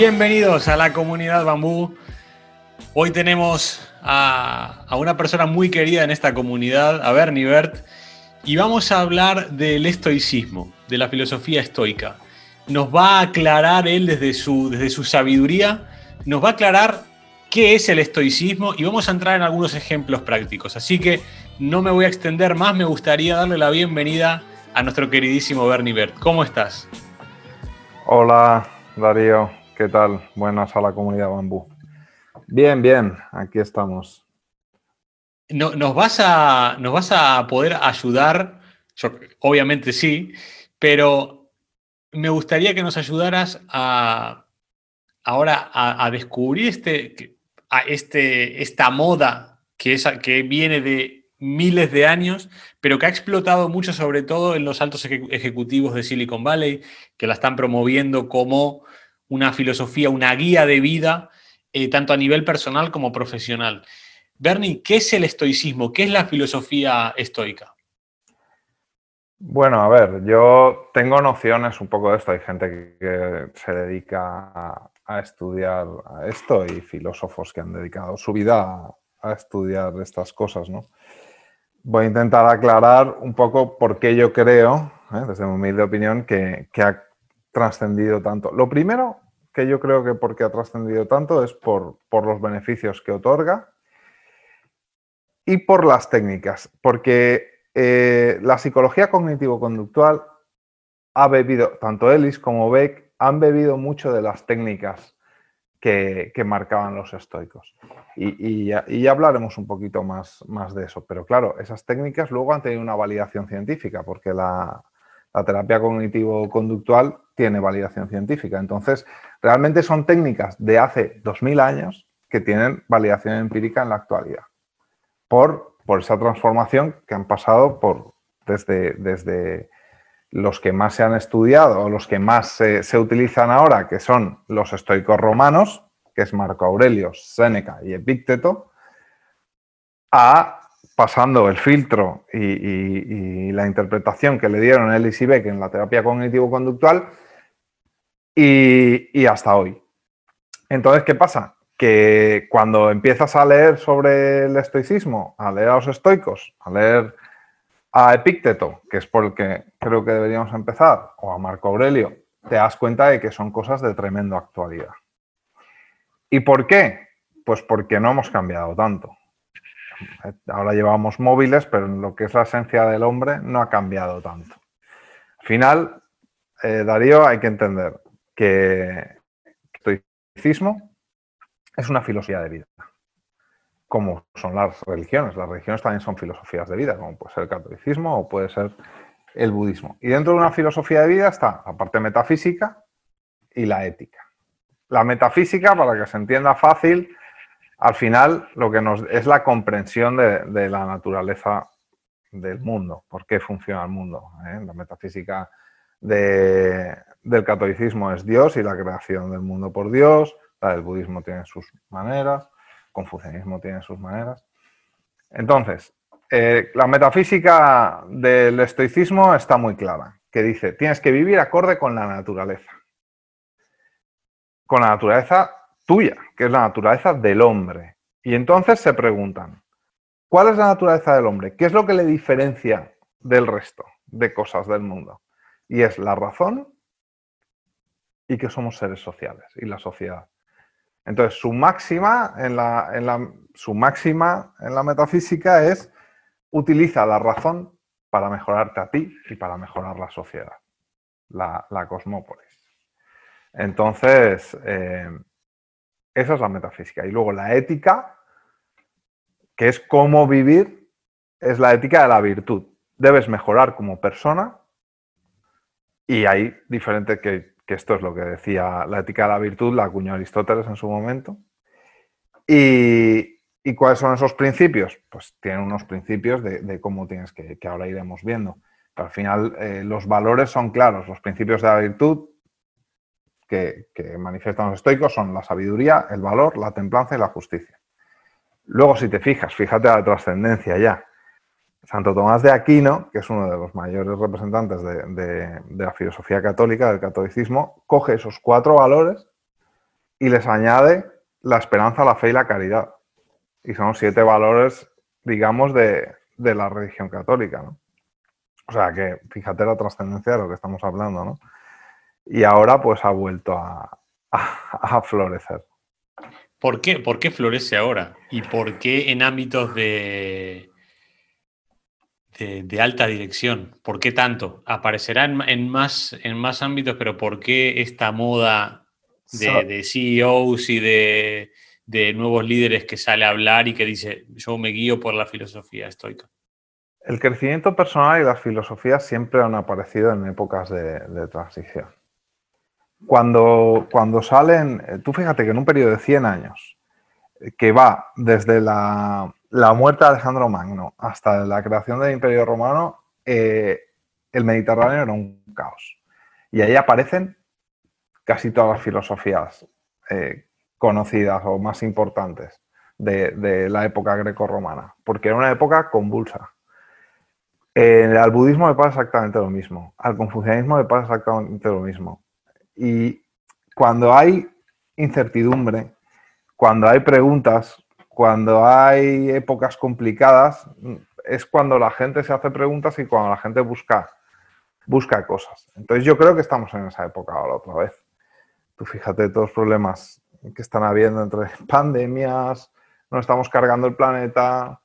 Bienvenidos a la comunidad Bambú. Hoy tenemos a, una persona muy querida en esta comunidad, a Bernie Bert, y vamos a hablar del estoicismo, de la filosofía estoica. Nos va a aclarar él desde su, desde su sabiduría, nos va a aclarar qué es el estoicismo y vamos a entrar en algunos ejemplos prácticos. Así que no me voy a extender más, me gustaría darle la bienvenida a nuestro queridísimo Bernie Bert. ¿Cómo estás? Hola, Darío. ¿Qué tal? Buenas a la comunidad bambú. Bien, bien, aquí estamos. No, nos, vas a, ¿Nos vas a poder ayudar? obviamente sí, pero me gustaría que nos ayudaras a ahora a, descubrir este, a este, esta moda que, es, que viene de miles de años, pero que ha explotado mucho, sobre todo en los altos ejecutivos de Silicon Valley, que la están promoviendo como una filosofía, una guía de vida, eh, tanto a nivel personal como profesional. Bernie, ¿qué es el estoicismo? ¿Qué es la filosofía estoica? Bueno, a ver, yo tengo nociones un poco de esto. Hay gente que se dedica a, estudiar esto y filósofos que han dedicado su vida a estudiar estas cosas, ¿no? voy a intentar aclarar un poco por qué yo creo, ¿eh? desde mi humilde opinión, que, trascendido tanto. Lo primero que yo creo que porque ha trascendido tanto es por, los beneficios que otorga y por las técnicas, porque eh, la psicología cognitivo-conductual ha bebido, tanto Ellis como Beck han bebido mucho de las técnicas que, marcaban los estoicos. Y, ya, hablaremos un poquito más, más de eso. Pero claro, esas técnicas luego han tenido una validación científica, porque la, terapia cognitivo-conductual tiene validación científica. Entonces, realmente son técnicas de hace 2000 años que tienen validación empírica en la actualidad, por, por esa transformación que han pasado por, desde, desde los que más se han estudiado o los que más se, utilizan ahora, que son los estoicos romanos, que es Marco Aurelio, Séneca y Epícteto, a pasando el filtro y, la interpretación que le dieron y Beck en la terapia cognitivo-conductual y, y hasta hoy. Entonces, ¿qué pasa? Que cuando empiezas a leer sobre el estoicismo, a leer a los estoicos, a leer a Epícteto, que es por el que creo que deberíamos empezar, o a Marco Aurelio, te das cuenta de que son cosas de tremenda actualidad. ¿Y por qué? Pues porque no hemos cambiado tanto. Ahora llevamos móviles, pero en lo que es la esencia del hombre no ha cambiado tanto. Al final, eh, Darío, hay que entender que el estoicismo es una filosofía de vida como son las religiones. Las religiones también son filosofías de vida, como puede ser el catolicismo o puede ser el budismo. Y dentro de una filosofía de vida está la parte metafísica y la ética. La metafísica, para que se entienda fácil, al final lo que nos es la comprensión de, la naturaleza del mundo, por qué funciona el mundo. ¿eh? La metafísica del catolicismo es Dios y la creación del mundo por Dios, la del budismo tiene sus maneras, confucianismo tiene sus maneras. Entonces, eh, la metafísica del estoicismo está muy clara, que dice, tienes que vivir acorde con la naturaleza. Con la naturaleza tuya, que es la naturaleza del hombre. Y entonces se preguntan, ¿cuál es la naturaleza del hombre? ¿Qué es lo que le diferencia del resto de cosas del mundo? Y es la razón y que somos seres sociales y la sociedad. Entonces, su máxima en la, su máxima en la metafísica es utiliza la razón para mejorarte a ti y para mejorar la sociedad, la, cosmópolis. Entonces, eh, esa es la metafísica. Y luego la ética, que es cómo vivir, es la ética de la virtud. Debes mejorar como persona y hay diferentes que que esto es lo que decía la ética de la virtud, la acuñó Aristóteles en su momento. Y, cuáles son esos principios? Pues tienen unos principios de, cómo tienes que, que ahora iremos viendo. Pero al final eh, los valores son claros, los principios de la virtud que, que manifiestan los estoicos son la sabiduría, el valor, la templanza y la justicia. Luego, si te fijas, fíjate la trascendencia ya. Santo Tomás de Aquino, que es uno de los mayores representantes de, la filosofía católica, del catolicismo, coge esos cuatro valores y les añade la esperanza, la fe y la caridad. Y son siete valores, digamos, de, la religión católica, ¿no? O sea que fíjate la trascendencia de lo que estamos hablando, ¿no? Y ahora pues ha vuelto a, a, florecer. ¿Por qué? ¿Por qué florece ahora? ¿Y por qué en ámbitos de, de, alta dirección? ¿Por qué tanto? Aparecerá en, más, en más ámbitos, pero ¿por qué esta moda de, CEOs y de, de, nuevos líderes que sale a hablar y que dice, yo me guío por la filosofía estoica? El crecimiento personal y las filosofías siempre han aparecido en épocas de, transición. Cuando, cuando salen, eh, tú fíjate que en un periodo de 100 años, que va desde la, muerte de Alejandro Magno hasta la creación del Imperio Romano, eh, el Mediterráneo era un caos. Y ahí aparecen casi todas las filosofías eh, conocidas o más importantes de, la época greco-romana, porque era una época convulsa. al budismo le pasa exactamente lo mismo, al confucianismo le pasa exactamente lo mismo. Y cuando hay incertidumbre, cuando hay preguntas, cuando hay épocas complicadas, es cuando la gente se hace preguntas y cuando la gente busca, busca cosas. Entonces yo creo que estamos en esa época ahora otra vez. Tú fíjate todos los problemas que están habiendo entre pandemias, no estamos cargando el planeta,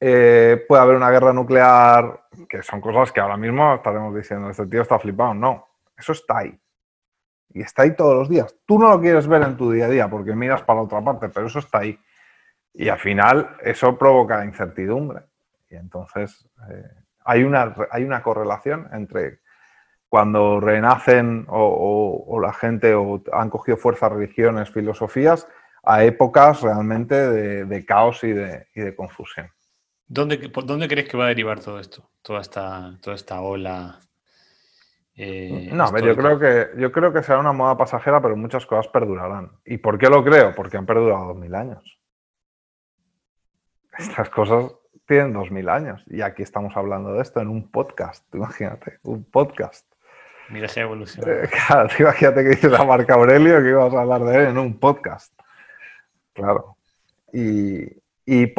eh, puede haber una guerra nuclear, que son cosas que ahora mismo estaremos diciendo, este tío está flipado. No, eso está ahí. Y está ahí todos los días. Tú no lo quieres ver en tu día a día porque miras para la otra parte, pero eso está ahí. Y al final eso provoca incertidumbre. Y entonces eh, hay, una, hay una correlación entre cuando renacen o, la gente o han cogido fuerza religiones, filosofías, a épocas realmente de, caos y de, confusión. ¿Dónde, ¿Dónde, crees que va a derivar todo esto? Toda esta, toda esta ola. Eh, no, yo creo, que, yo creo que será una moda pasajera, pero muchas cosas perdurarán. ¿Y por qué lo creo? Porque han perdurado dos mil años. Estas cosas tienen dos mil años y aquí estamos hablando de esto en un podcast, imagínate, un podcast. Mira esa evolución. Eh, claro, imagínate que dices a Marco Aurelio que ibas a hablar de él en un podcast. Claro. Y, y,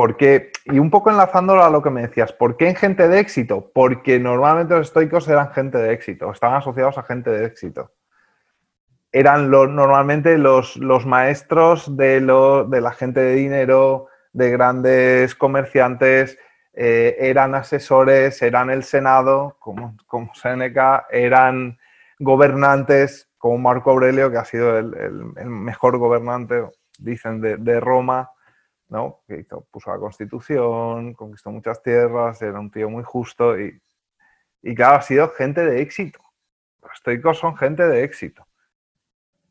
y un poco enlazándolo a lo que me decías, ¿por qué en gente de éxito? Porque normalmente los estoicos eran gente de éxito, estaban asociados a gente de éxito. Eran normalmente los, los maestros de, de, la gente de dinero, de grandes comerciantes, eh, eran asesores, eran el Senado, como, como Seneca, eran gobernantes como Marco Aurelio, que ha sido el, mejor gobernante, dicen, de, Roma, ¿no? que puso la constitución, conquistó muchas tierras, era un tío muy justo y, y claro, ha sido gente de éxito. Los estoicos son gente de éxito.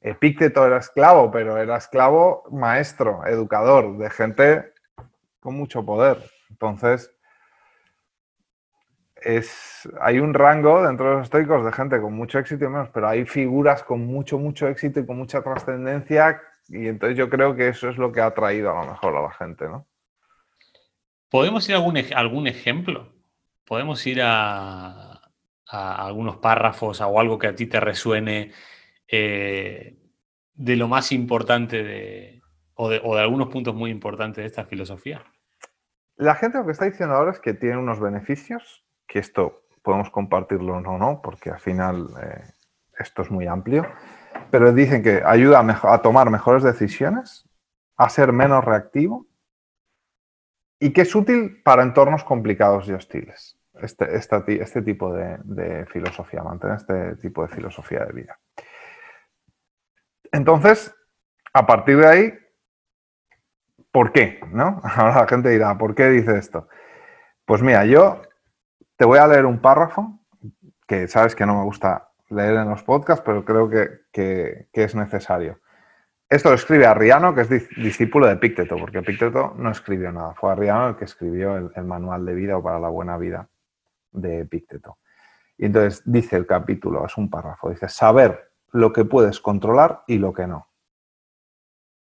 Epícteto era esclavo, pero era esclavo maestro, educador, de gente con mucho poder. Entonces, es, hay un rango dentro de los estoicos de gente con mucho éxito y menos, pero hay figuras con mucho, mucho éxito y con mucha trascendencia y entonces yo creo que eso es lo que ha traído a lo mejor a la gente, ¿no? ¿Podemos ir a algún, algún ejemplo? ¿Podemos ir a, algunos párrafos o algo que a ti te resuene eh, de lo más importante de, o de, o de algunos puntos muy importantes de esta filosofía? La gente lo que está diciendo ahora es que tiene unos beneficios que esto podemos compartirlo o no, porque al final eh, esto es muy amplio, pero dicen que ayuda a, tomar mejores decisiones, a ser menos reactivo y que es útil para entornos complicados y hostiles. Este, este tipo de, filosofía, mantener este tipo de filosofía de vida. Entonces, a partir de ahí, ¿por qué? ¿No? Ahora la gente dirá, ¿por qué dice esto? Pues mira, yo te voy a leer un párrafo que sabes que no me gusta leer en los podcasts, pero creo que, es necesario. Esto lo escribe Arriano, que es discípulo de Pícteto, porque Pícteto no escribió nada. Fue Arriano el que escribió el, manual de vida o para la buena vida de Pícteto. Y entonces dice el capítulo, es un párrafo, dice, saber lo que puedes controlar y lo que no.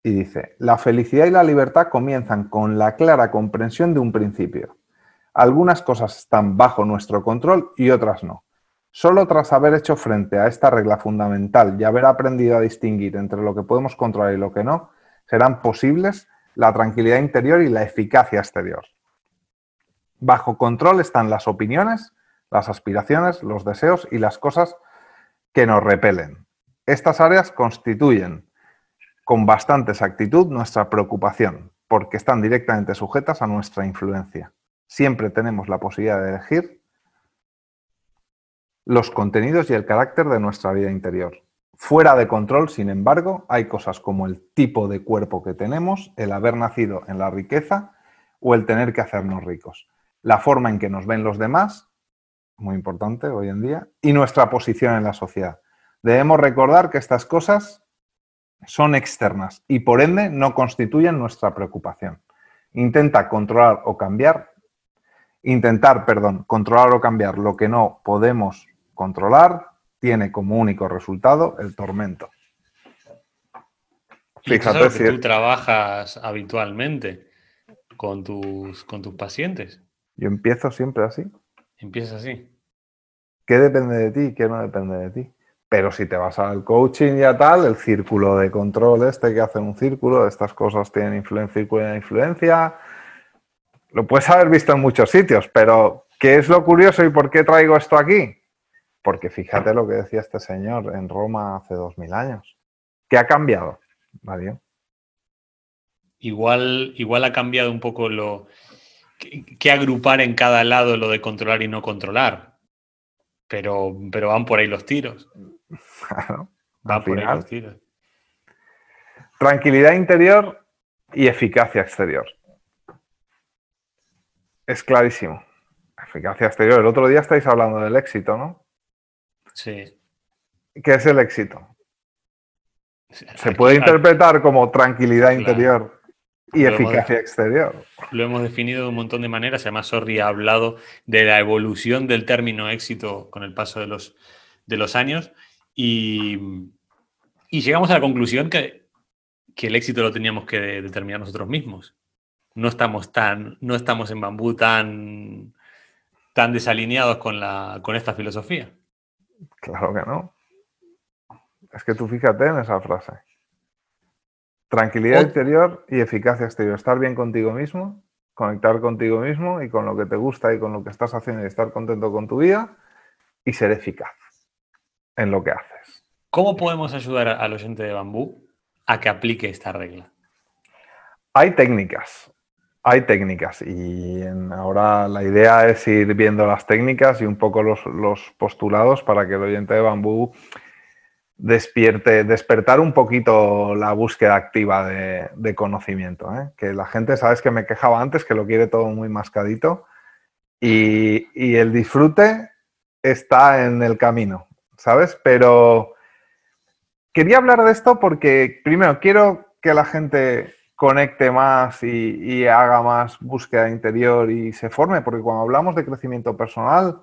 Y dice, la felicidad y la libertad comienzan con la clara comprensión de un principio. Algunas cosas están bajo nuestro control y otras no. Solo tras haber hecho frente a esta regla fundamental y haber aprendido a distinguir entre lo que podemos controlar y lo que no, serán posibles la tranquilidad interior y la eficacia exterior. Bajo control están las opiniones, las aspiraciones, los deseos y las cosas que nos repelen. Estas áreas constituyen con bastante exactitud nuestra preocupación, porque están directamente sujetas a nuestra influencia. Siempre tenemos la posibilidad de elegir los contenidos y el carácter de nuestra vida interior. Fuera de control, sin embargo, hay cosas como el tipo de cuerpo que tenemos, el haber nacido en la riqueza o el tener que hacernos ricos. La forma en que nos ven los demás, muy importante hoy en día, y nuestra posición en la sociedad. Debemos recordar que estas cosas son externas y por ende no constituyen nuestra preocupación. Intenta controlar o cambiar, intentar, perdón, controlar o cambiar lo que no podemos controlar tiene como único resultado el tormento. Fíjate si tú trabajas habitualmente con tus, con tus pacientes. Yo empiezo siempre así. Empieza así. ¿Qué depende de ti y qué no depende de ti? Pero si te vas al coaching y a tal, el círculo de control este que hace un círculo, estas cosas tienen influencia, de influencia, lo puedes haber visto en muchos sitios, pero ¿qué es lo curioso y por qué traigo esto aquí? Porque fíjate lo que decía este señor en Roma hace dos mil años. ¿Qué ha cambiado, Mario? Igual, igual ha cambiado un poco lo que agrupar en cada lado lo de controlar y no controlar. Pero, pero van por ahí los tiros. Tranquilidad interior y eficacia exterior. Es clarísimo. Eficacia exterior. El otro día estáis hablando del éxito, ¿no? Sí. ¿Qué es el éxito? Se puede interpretar como tranquilidad interior y eficacia exterior. Lo hemos definido de un montón de maneras. Además, Sorry ha hablado de la evolución del término éxito con el paso de los, de los años. Y, llegamos a la conclusión que, el éxito lo teníamos que determinar nosotros mismos. No estamos, tan, no estamos en bambú tan, tan desalineados con, la, con esta filosofía. Claro que no. Es que tú fíjate en esa frase. Tranquilidad interior y eficacia exterior. Estar bien contigo mismo, conectar contigo mismo y con lo que te gusta y con lo que estás haciendo y estar contento con tu vida y ser eficaz en lo que haces. ¿Cómo podemos ayudar al oyente de bambú a que aplique esta regla? Hay técnicas, hay técnicas y ahora la idea es ir viendo las técnicas y un poco los, postulados para que el oyente de bambú despierte, despertar un poquito la búsqueda activa de, conocimiento. ¿eh? Que la gente, sabes que me quejaba antes, que lo quiere todo muy mascadito y, y el disfrute está en el camino. ¿sabes? Pero quería hablar de esto porque, primero, quiero que la gente conecte más y, haga más búsqueda interior y se forme, porque cuando hablamos de crecimiento personal,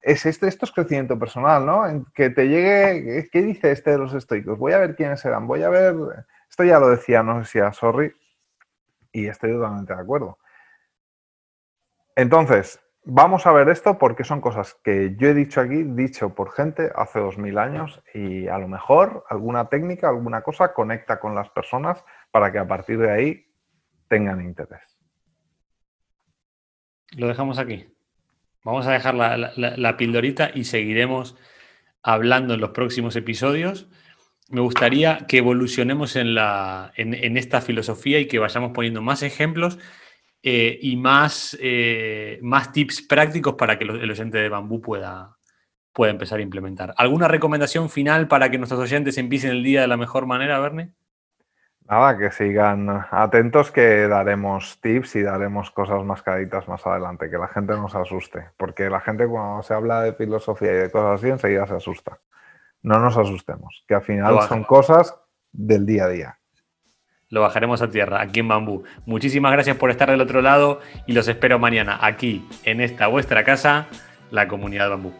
es este, esto es crecimiento personal, ¿no? En que te llegue, ¿qué dice este de los estoicos? Voy a ver quiénes serán, voy a ver, esto ya lo decía, no sé si a Sorry, y estoy totalmente de acuerdo. Entonces, Vamos a ver esto porque son cosas que yo he dicho aquí, dicho por gente hace dos mil años y a lo mejor alguna técnica, alguna cosa conecta con las personas para que a partir de ahí tengan interés. Lo dejamos aquí. Vamos a dejar la, pildorita y seguiremos hablando en los próximos episodios. Me gustaría que evolucionemos en, esta filosofía y que vayamos poniendo más ejemplos eh, y más, eh, más tips prácticos para que el oyente de bambú pueda, pueda empezar a implementar. ¿Alguna recomendación final para que nuestros oyentes empiecen el día de la mejor manera, Verne? Nada, que sigan atentos que daremos tips y daremos cosas más caritas más adelante, que la gente no se asuste, porque la gente cuando se habla de filosofía y de cosas así enseguida se asusta. No nos asustemos, que al final son cosas del día a día lo bajaremos a tierra, aquí en Bambú. Muchísimas gracias por estar del otro lado y los espero mañana aquí, en esta vuestra casa, la comunidad Bambú.